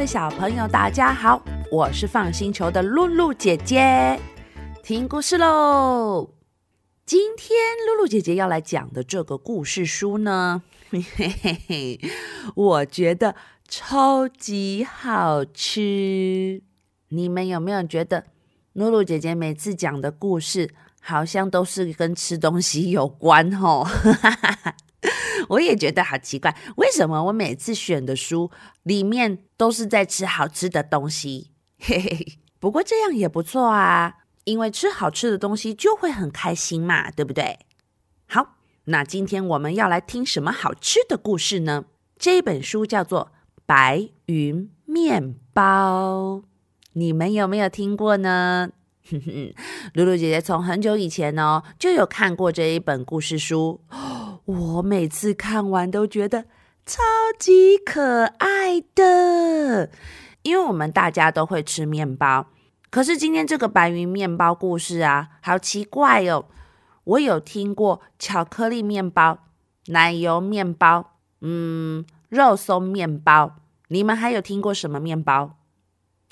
位小朋友，大家好，我是放星球的露露姐姐，听故事喽。今天露露姐姐要来讲的这个故事书呢，嘿嘿嘿，我觉得超级好吃。你们有没有觉得露露姐姐每次讲的故事好像都是跟吃东西有关哦？我也觉得好奇怪，为什么我每次选的书里面都是在吃好吃的东西？嘿嘿，不过这样也不错啊，因为吃好吃的东西就会很开心嘛，对不对？好，那今天我们要来听什么好吃的故事呢？这本书叫做《白云面包》，你们有没有听过呢？露露姐姐从很久以前哦就有看过这一本故事书。我每次看完都觉得超级可爱的，因为我们大家都会吃面包。可是今天这个白云面包故事啊，好奇怪哦！我有听过巧克力面包、奶油面包，嗯，肉松面包。你们还有听过什么面包？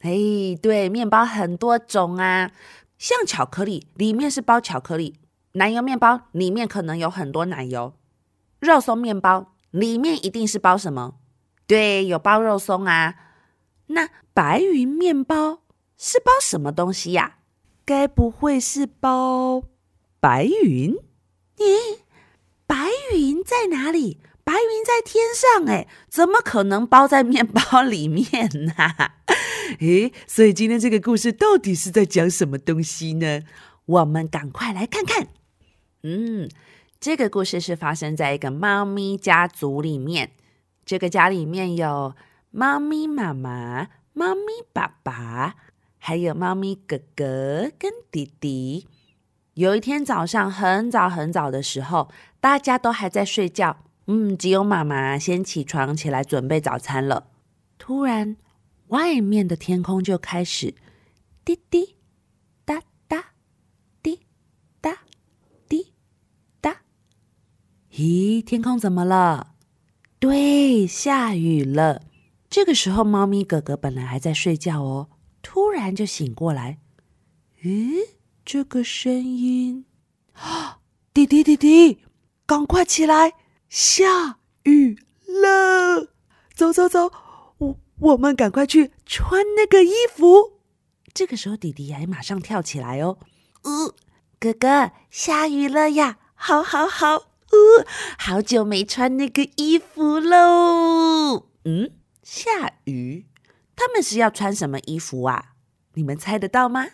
哎，对，面包很多种啊，像巧克力里面是包巧克力，奶油面包里面可能有很多奶油。肉松面包里面一定是包什么？对，有包肉松啊。那白云面包是包什么东西呀？该不会是包白云？咦，白云在哪里？白云在天上哎，怎么可能包在面包里面呢？诶，所以今天这个故事到底是在讲什么东西呢？我们赶快来看看。嗯。这个故事是发生在一个猫咪家族里面。这个家里面有猫咪妈妈、猫咪爸爸，还有猫咪哥哥跟弟弟。有一天早上很早很早的时候，大家都还在睡觉，嗯，只有妈妈先起床起来准备早餐了。突然，外面的天空就开始滴滴。咦，天空怎么了？对，下雨了。这个时候，猫咪哥哥本来还在睡觉哦，突然就醒过来。咦，这个声音啊！弟弟弟弟，赶快起来，下雨了！走走走，我我们赶快去穿那个衣服。这个时候，弟弟还马上跳起来哦。呃，哥哥，下雨了呀！好，好，好。哦，好久没穿那个衣服喽。嗯，下雨，他们是要穿什么衣服啊？你们猜得到吗？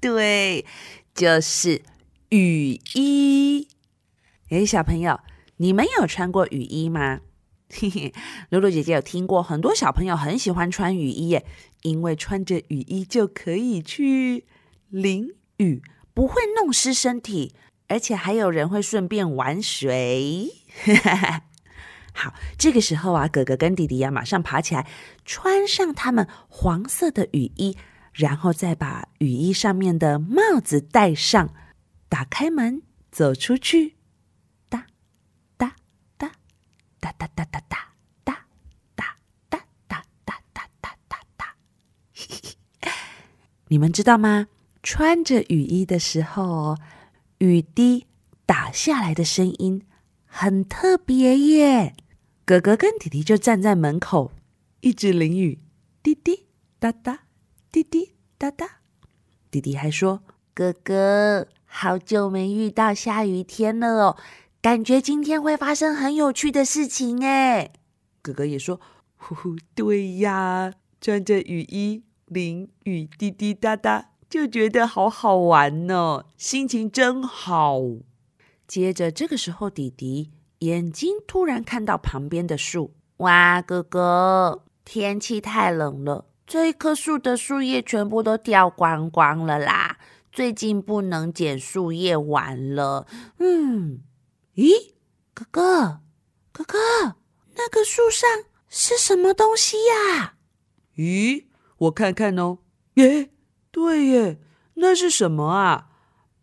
对，就是雨衣。诶，小朋友，你们有穿过雨衣吗？嘿嘿，露露姐姐有听过，很多小朋友很喜欢穿雨衣耶，因为穿着雨衣就可以去淋雨，不会弄湿身体。而且还有人会顺便玩水，好，这个时候啊，哥哥跟弟弟呀，马上爬起来，穿上他们黄色的雨衣，然后再把雨衣上面的帽子戴上，打开门走出去，哒哒哒哒哒哒哒哒哒哒哒哒哒哒哒哒哒，你们知道吗？穿着雨衣的时候。雨滴打下来的声音很特别耶！哥哥跟弟弟就站在门口，一直淋雨，滴滴答答，滴滴答答。弟弟还说：“哥哥，好久没遇到下雨天了哦，感觉今天会发生很有趣的事情哎。”哥哥也说：“呼呼，对呀，穿着雨衣淋雨，滴滴答答。”就觉得好好玩呢，心情真好。接着，这个时候，弟弟眼睛突然看到旁边的树。哇，哥哥，天气太冷了，这一棵树的树叶全部都掉光光了啦。最近不能捡树叶玩了。嗯，咦，哥哥，哥哥，那个树上是什么东西呀？咦，我看看哦。耶。对耶，那是什么啊？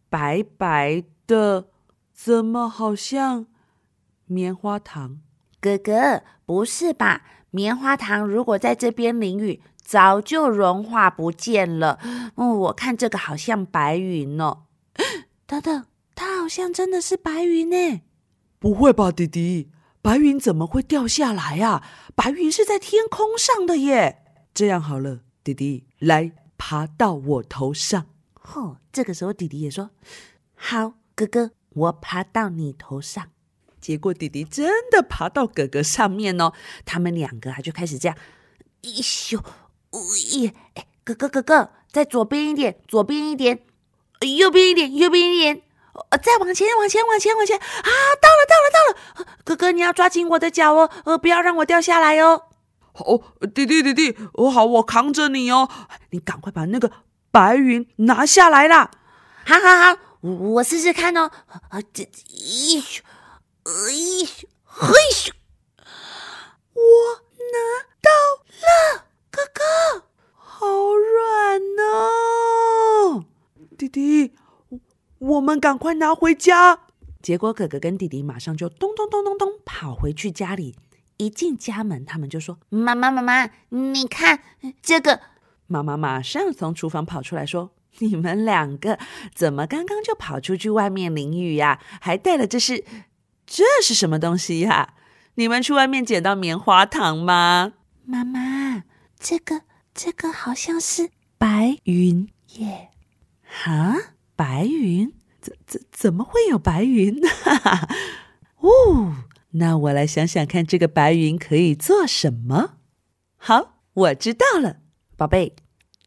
白白的，怎么好像棉花糖？哥哥，不是吧？棉花糖如果在这边淋雨，早就融化不见了。嗯，我看这个好像白云哦。等等，它好像真的是白云呢。不会吧，弟弟？白云怎么会掉下来呀？白云是在天空上的耶。这样好了，弟弟，来爬到我头上。哦，这个时候弟弟也说：“好，哥哥，我爬到你头上。”结果弟弟真的爬到哥哥上面哦。他们两个啊就开始这样，一咻，咦，哎，哥哥哥哥，再左边一点，左边一点，右边一点，右边一点，再往前，往前，往前，往前啊！到了，到了，到了！哥哥，你要抓紧我的脚哦，呃，不要让我掉下来哦。哦，弟弟，弟弟，我好，我扛着你哦。你赶快把那个。白云拿下来啦，好好好，我我试试看哦。啊，这一咻，一咻，嘿咻，我拿到了，哥哥，好软哦，弟弟，我们赶快拿回家。结果哥哥跟弟弟马上就咚咚咚咚咚跑回去家里，一进家门，他们就说：“妈妈妈妈，你看这个。”妈妈马上从厨房跑出来说：“你们两个怎么刚刚就跑出去外面淋雨呀？还带了这是这是什么东西呀？你们去外面捡到棉花糖吗？”妈妈，这个这个好像是白云耶！哈，白云？怎怎怎么会有白云？哈哈！哦，那我来想想看，这个白云可以做什么？好，我知道了。宝贝，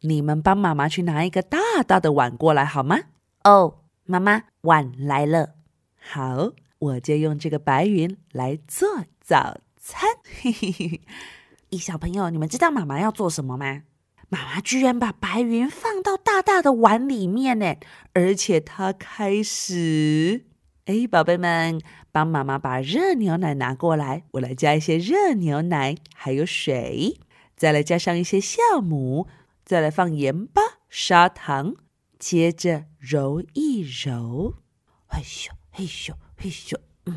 你们帮妈妈去拿一个大大的碗过来好吗？哦，妈妈，碗来了。好，我就用这个白云来做早餐。嘿嘿嘿。咦，小朋友，你们知道妈妈要做什么吗？妈妈居然把白云放到大大的碗里面呢，而且她开始……哎，宝贝们，帮妈妈把热牛奶拿过来，我来加一些热牛奶，还有水。再来加上一些酵母，再来放盐巴、砂糖，接着揉一揉，嘿咻嘿咻嘿咻，嗯，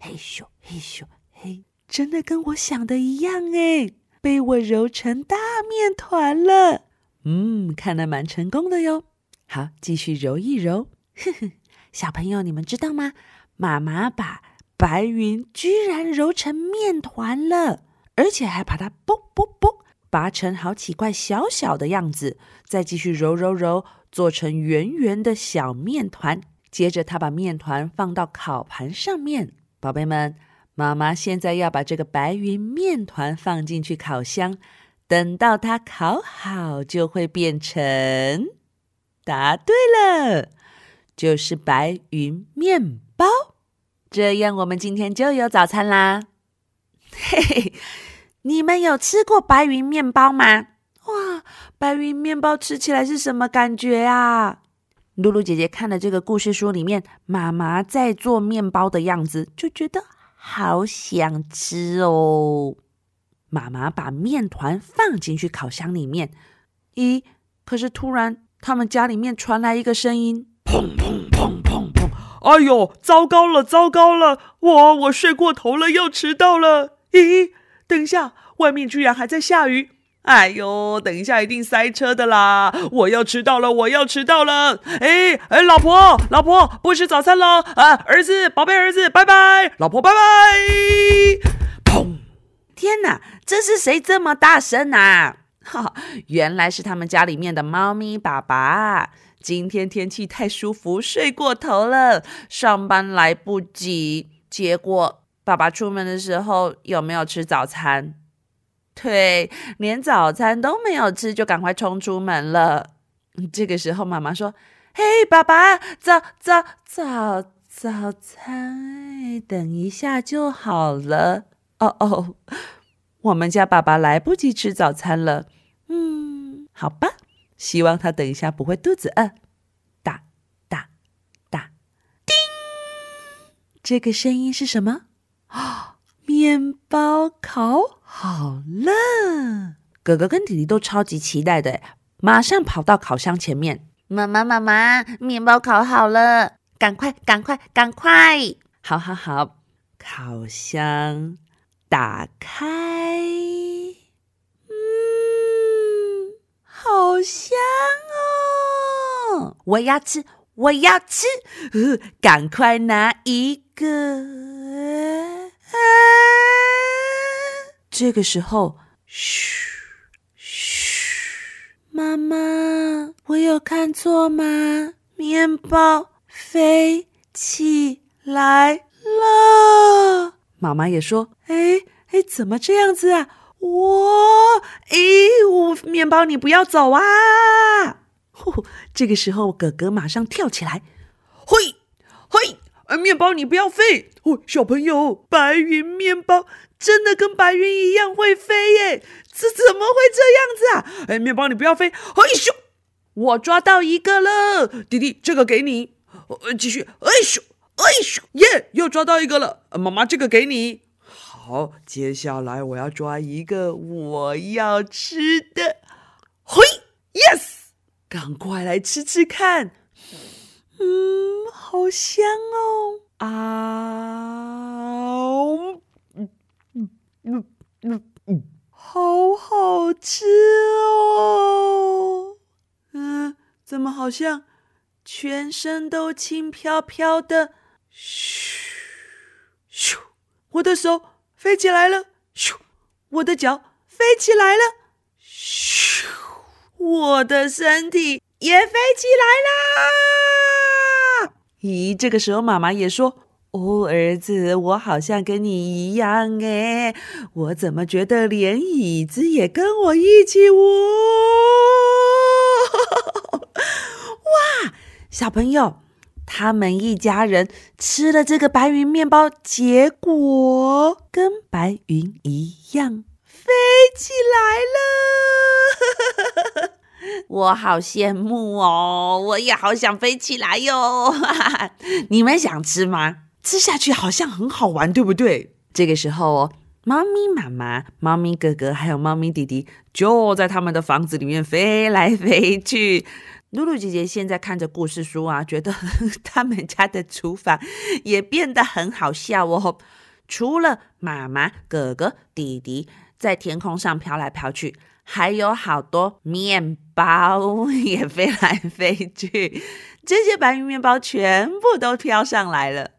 嘿咻嘿咻嘿，真的跟我想的一样哎，被我揉成大面团了，嗯，看来蛮成功的哟。好，继续揉一揉，呵呵，小朋友你们知道吗？妈妈把白云居然揉成面团了，而且还把它啵啵啵。拔成好几块小小的样子，再继续揉揉揉，做成圆圆的小面团。接着，他把面团放到烤盘上面。宝贝们，妈妈现在要把这个白云面团放进去烤箱，等到它烤好，就会变成……答对了，就是白云面包。这样，我们今天就有早餐啦！嘿嘿。你们有吃过白云面包吗？哇，白云面包吃起来是什么感觉啊？露露姐姐看了这个故事书里面妈妈在做面包的样子，就觉得好想吃哦。妈妈把面团放进去烤箱里面，咦？可是突然他们家里面传来一个声音：砰砰砰砰砰！哎呦，糟糕了，糟糕了！我我睡过头了，要迟到了！咦？等一下，外面居然还在下雨！哎呦，等一下一定塞车的啦！我要迟到了，我要迟到了！哎哎，老婆，老婆，不吃早餐了啊！儿子，宝贝儿子，拜拜！老婆，拜拜！砰！天哪，这是谁这么大声啊？哈，原来是他们家里面的猫咪爸爸。今天天气太舒服，睡过头了，上班来不及，结果。爸爸出门的时候有没有吃早餐？对，连早餐都没有吃，就赶快冲出门了。这个时候，妈妈说：“嘿，爸爸，早早早早餐，等一下就好了。”哦哦，我们家爸爸来不及吃早餐了。嗯，好吧，希望他等一下不会肚子饿。哒哒哒，叮，这个声音是什么？啊！面包烤好了，哥哥跟弟弟都超级期待的，马上跑到烤箱前面。妈妈，妈妈，面包烤好了，赶快，赶快，赶快！好好好，烤箱打开。好香哦！我要吃，我要吃，呃，赶快拿一个。啊！这个时候，嘘嘘，妈妈，我有看错吗？面包飞起来了。妈妈也说：“哎哎，怎么这样子啊？我，哎，我面包，你不要走啊！”呼，这个时候，哥哥马上跳起来，嘿，嘿，哎，面包，你不要飞！哦，小朋友，白云面包真的跟白云一样会飞耶？这怎么会这样子啊？哎，面包，你不要飞！嘿咻，我抓到一个了，弟弟，这个给你。呃，继续，哎咻。哎咻耶！又抓到一个了，妈妈，这个给你。好，接下来我要抓一个我要吃的。嘿，yes，赶快来吃吃看。嗯，好香哦！啊，嗯嗯嗯嗯嗯，好好吃哦。嗯，怎么好像全身都轻飘飘的？嘘咻，我的手飞起来了。咻，我的脚飞起来了。咻，我的身体也飞起来啦。咦，这个时候妈妈也说：“哦，儿子，我好像跟你一样诶，我怎么觉得连椅子也跟我一起舞？” 哇，小朋友。他们一家人吃了这个白云面包，结果跟白云一样飞起来了。我好羡慕哦，我也好想飞起来哟。你们想吃吗？吃下去好像很好玩，对不对？这个时候哦，猫咪妈妈、猫咪哥哥还有猫咪弟弟就在他们的房子里面飞来飞去。露露姐姐现在看着故事书啊，觉得 他们家的厨房也变得很好笑哦。除了妈妈、哥哥、弟弟在天空上飘来飘去，还有好多面包也飞来飞去。这些白云面包全部都飘上来了。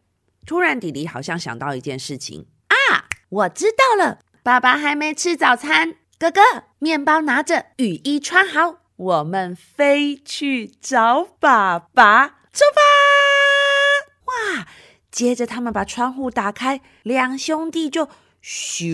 突然，弟弟好像想到一件事情啊！我知道了，爸爸还没吃早餐。哥哥，面包拿着，雨衣穿好。我们飞去找爸爸，出发！哇！接着他们把窗户打开，两兄弟就咻，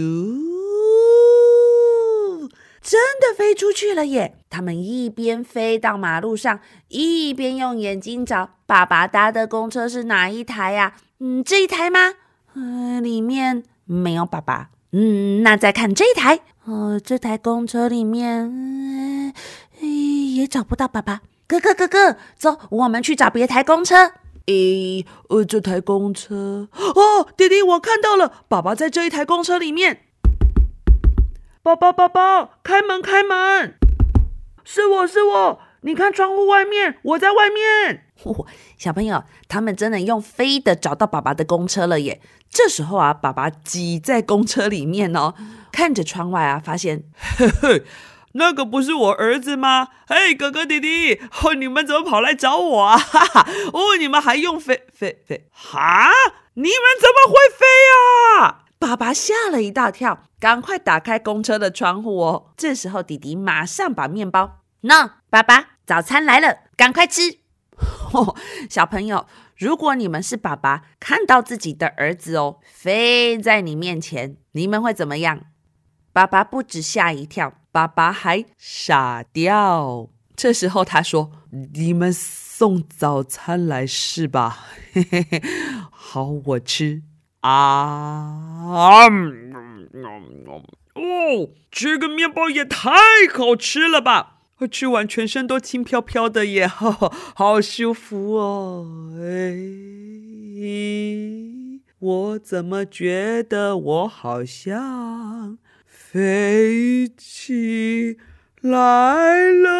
真的飞出去了耶！他们一边飞到马路上，一边用眼睛找爸爸搭的公车是哪一台呀？嗯，这一台吗？嗯，里面没有爸爸。嗯，那再看这一台。哦，这台公车里面。嗯也找不到爸爸，哥哥哥哥，走，我们去找别台公车。诶，呃，这台公车哦，弟弟，我看到了，爸爸在这一台公车里面。宝宝宝宝，开门开门，是我是我，你看窗户外面，我在外面。哦，小朋友，他们真的用飞的找到爸爸的公车了耶！这时候啊，爸爸挤在公车里面哦，看着窗外啊，发现，呵呵。那个不是我儿子吗？嘿，哥哥弟弟，哦，你们怎么跑来找我啊？哈哈，哦，你们还用飞飞飞？哈，你们怎么会飞啊？爸爸吓了一大跳，赶快打开公车的窗户哦。这时候弟弟马上把面包，那爸爸早餐来了，赶快吃。哦，小朋友，如果你们是爸爸，看到自己的儿子哦飞在你面前，你们会怎么样？爸爸不止吓一跳。爸爸还傻掉。这时候他说：“你们送早餐来是吧？嘿嘿嘿，好，我吃啊！哦，这个面包也太好吃了吧！吃完全身都轻飘飘的耶，好，好舒服哦！哎，我怎么觉得我好像……飞起来了，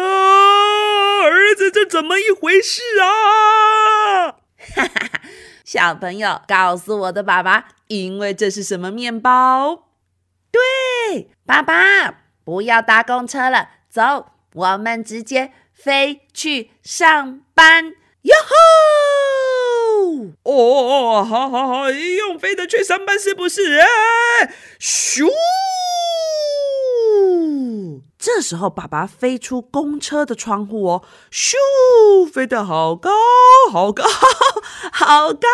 儿子，这怎么一回事啊？哈哈哈！小朋友，告诉我的爸爸，因为这是什么面包？对，爸爸，不要搭公车了，走，我们直接飞去上班，哟吼！哦哦哦，好好好，用飞的去上班是不是？哎，咻！这时候，爸爸飞出公车的窗户哦，咻，飞得好高，好高，好高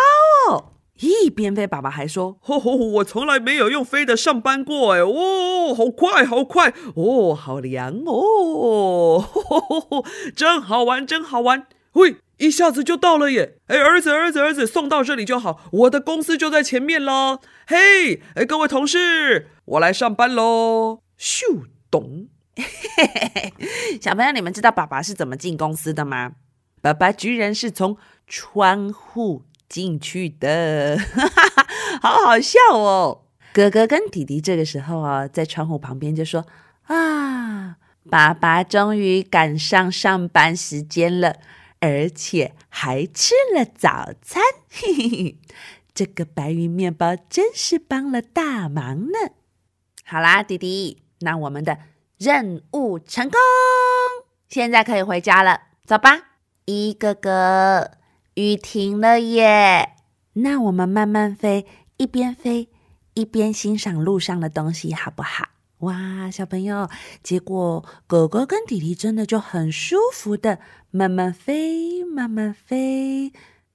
哦！一边飞，爸爸还说：“哦，我从来没有用飞的上班过，哎，哦，好快，好快，哦，好凉哦，呵呵，真好玩，真好玩，喂，一下子就到了耶！哎，儿子，儿子，儿子，送到这里就好，我的公司就在前面喽。嘿，哎，各位同事，我来上班喽！咻，咚。”嘿嘿嘿，小朋友，你们知道爸爸是怎么进公司的吗？爸爸居然是从窗户进去的，好好笑哦！哥哥跟弟弟这个时候啊，在窗户旁边就说：“啊，爸爸终于赶上上班时间了，而且还吃了早餐。嘿嘿嘿，这个白云面包真是帮了大忙呢。”好啦，弟弟，那我们的。任务成功，现在可以回家了，走吧。一哥哥，雨停了耶，那我们慢慢飞，一边飞一边欣赏路上的东西，好不好？哇，小朋友，结果狗狗跟弟弟真的就很舒服的慢慢飞，慢慢飞。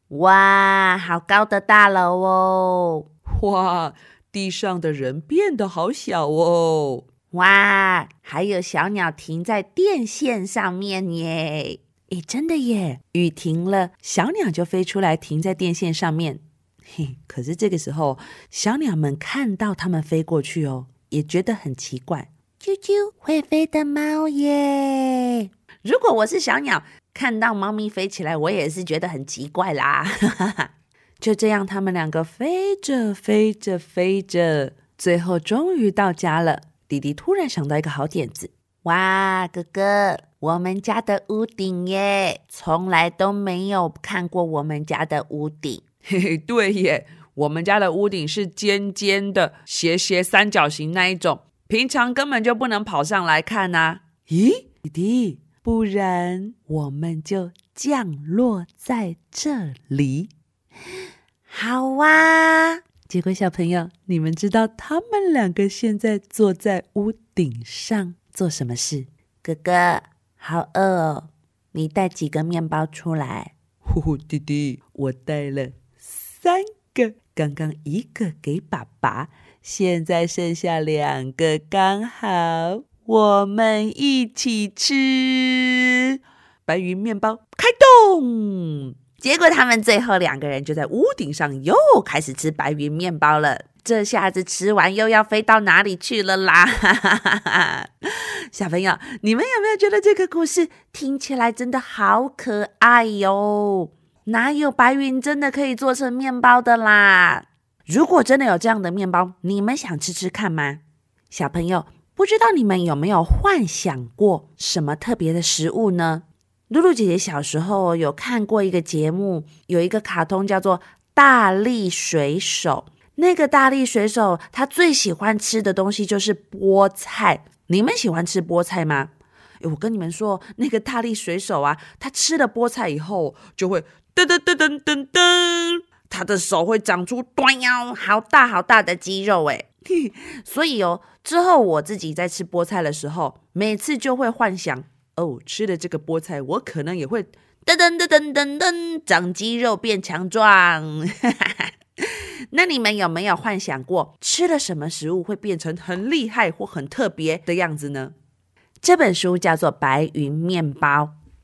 哇，好高的大楼哦！哇，地上的人变得好小哦。哇，还有小鸟停在电线上面耶！诶，真的耶！雨停了，小鸟就飞出来停在电线上面。嘿，可是这个时候，小鸟们看到它们飞过去哦，也觉得很奇怪。啾啾，会飞的猫耶！如果我是小鸟，看到猫咪飞起来，我也是觉得很奇怪啦。就这样，他们两个飞着飞着飞着，最后终于到家了。弟弟突然想到一个好点子，哇，哥哥，我们家的屋顶耶，从来都没有看过我们家的屋顶。嘿嘿，对耶，我们家的屋顶是尖尖的、斜斜三角形那一种，平常根本就不能跑上来看呐。咦，弟弟，不然我们就降落在这里，好哇。结果，小朋友，你们知道他们两个现在坐在屋顶上做什么事？哥哥，好饿哦，你带几个面包出来？呼呼，弟弟，我带了三个，刚刚一个给爸爸，现在剩下两个，刚好我们一起吃。白云面包开动。结果他们最后两个人就在屋顶上又开始吃白云面包了。这下子吃完又要飞到哪里去了啦？小朋友，你们有没有觉得这个故事听起来真的好可爱哟？哪有白云真的可以做成面包的啦？如果真的有这样的面包，你们想吃吃看吗？小朋友，不知道你们有没有幻想过什么特别的食物呢？露露姐姐小时候有看过一个节目，有一个卡通叫做《大力水手》。那个大力水手他最喜欢吃的东西就是菠菜。你们喜欢吃菠菜吗？我跟你们说，那个大力水手啊，他吃了菠菜以后就会噔噔噔噔噔噔，他的手会长出端腰好大好大的肌肉诶。所以哦，之后我自己在吃菠菜的时候，每次就会幻想。哦，吃了这个菠菜，我可能也会噔噔噔噔噔噔长肌肉变强壮。那你们有没有幻想过吃了什么食物会变成很厉害或很特别的样子呢？这本书叫做《白云面包》，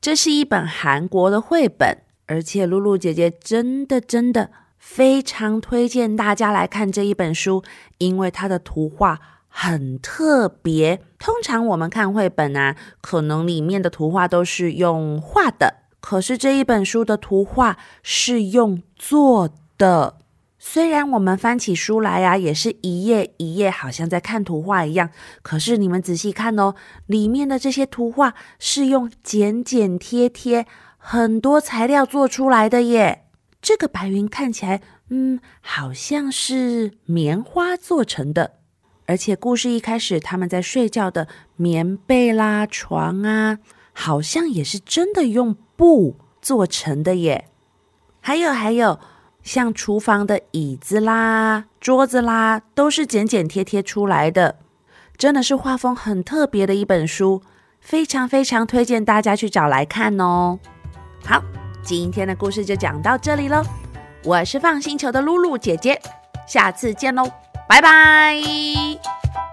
这是一本韩国的绘本，而且露露姐姐真的真的非常推荐大家来看这一本书，因为它的图画。很特别。通常我们看绘本啊，可能里面的图画都是用画的，可是这一本书的图画是用做的。虽然我们翻起书来啊，也是一页一页，好像在看图画一样，可是你们仔细看哦，里面的这些图画是用剪剪贴贴很多材料做出来的耶。这个白云看起来，嗯，好像是棉花做成的。而且故事一开始他们在睡觉的棉被啦、床啊，好像也是真的用布做成的耶。还有还有，像厨房的椅子啦、桌子啦，都是剪剪贴贴出来的，真的是画风很特别的一本书，非常非常推荐大家去找来看哦。好，今天的故事就讲到这里喽。我是放星球的露露姐姐，下次见喽，拜拜。